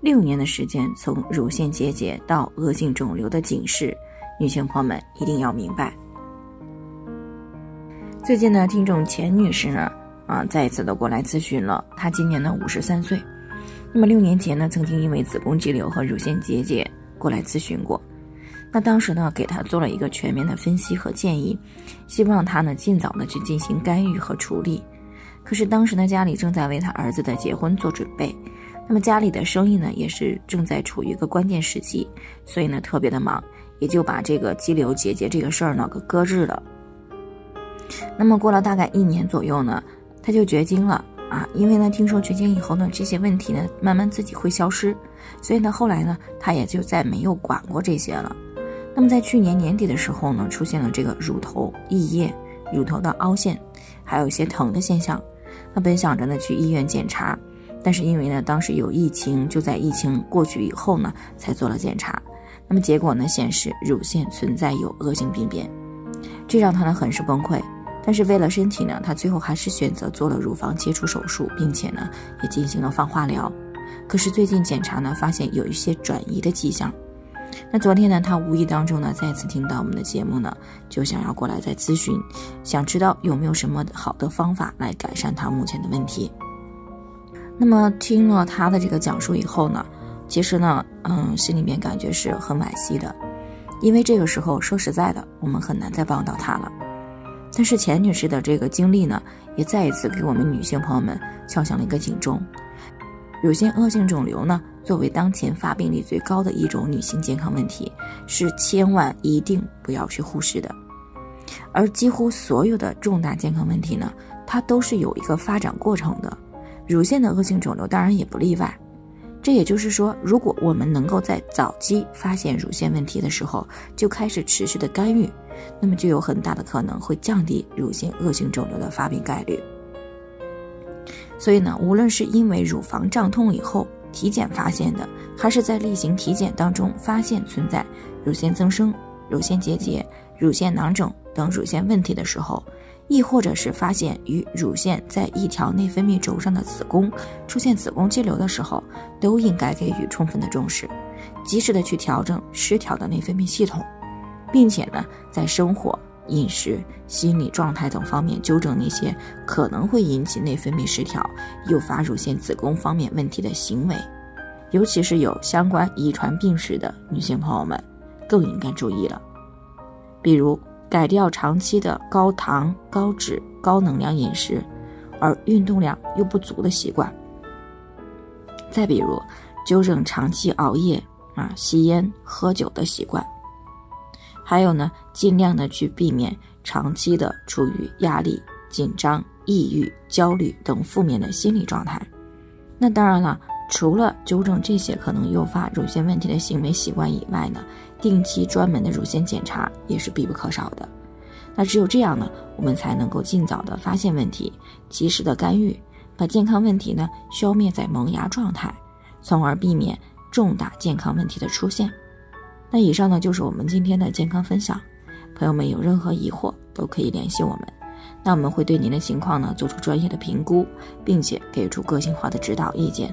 六年的时间，从乳腺结节到恶性肿瘤的警示，女性朋友们一定要明白。最近呢，听众钱女士呢，啊，再一次的过来咨询了。她今年呢五十三岁，那么六年前呢，曾经因为子宫肌瘤和乳腺结节过来咨询过。那当时呢，给她做了一个全面的分析和建议，希望她呢尽早的去进行干预和处理。可是当时呢，家里正在为她儿子的结婚做准备。那么家里的生意呢，也是正在处于一个关键时期，所以呢特别的忙，也就把这个肌瘤结节这个事儿呢给搁置了。那么过了大概一年左右呢，他就绝经了啊，因为呢听说绝经以后呢，这些问题呢慢慢自己会消失，所以呢后来呢他也就再没有管过这些了。那么在去年年底的时候呢，出现了这个乳头溢液、乳头的凹陷，还有一些疼的现象。他本想着呢去医院检查。但是因为呢，当时有疫情，就在疫情过去以后呢，才做了检查。那么结果呢，显示乳腺存在有恶性病变，这让他呢很是崩溃。但是为了身体呢，他最后还是选择做了乳房切除手术，并且呢也进行了放化疗。可是最近检查呢，发现有一些转移的迹象。那昨天呢，他无意当中呢再次听到我们的节目呢，就想要过来再咨询，想知道有没有什么好的方法来改善他目前的问题。那么听了他的这个讲述以后呢，其实呢，嗯，心里面感觉是很惋惜的，因为这个时候说实在的，我们很难再帮到他了。但是钱女士的这个经历呢，也再一次给我们女性朋友们敲响了一个警钟：乳腺恶性肿瘤呢，作为当前发病率最高的一种女性健康问题，是千万一定不要去忽视的。而几乎所有的重大健康问题呢，它都是有一个发展过程的。乳腺的恶性肿瘤当然也不例外，这也就是说，如果我们能够在早期发现乳腺问题的时候就开始持续的干预，那么就有很大的可能会降低乳腺恶性肿瘤的发病概率。所以呢，无论是因为乳房胀痛以后体检发现的，还是在例行体检当中发现存在乳腺增生、乳腺结节、乳腺囊肿等乳腺问题的时候。亦或者是发现与乳腺在一条内分泌轴上的子宫出现子宫肌瘤的时候，都应该给予充分的重视，及时的去调整失调的内分泌系统，并且呢，在生活、饮食、心理状态等方面纠正那些可能会引起内分泌失调、诱发乳腺子宫方面问题的行为，尤其是有相关遗传病史的女性朋友们，更应该注意了，比如。改掉长期的高糖、高脂、高能量饮食，而运动量又不足的习惯。再比如，纠正长期熬夜、啊吸烟、喝酒的习惯。还有呢，尽量的去避免长期的处于压力、紧张、抑郁、焦虑等负面的心理状态。那当然了。除了纠正这些可能诱发乳腺问题的行为习惯以外呢，定期专门的乳腺检查也是必不可少的。那只有这样呢，我们才能够尽早的发现问题，及时的干预，把健康问题呢消灭在萌芽状态，从而避免重大健康问题的出现。那以上呢就是我们今天的健康分享，朋友们有任何疑惑都可以联系我们，那我们会对您的情况呢做出专业的评估，并且给出个性化的指导意见。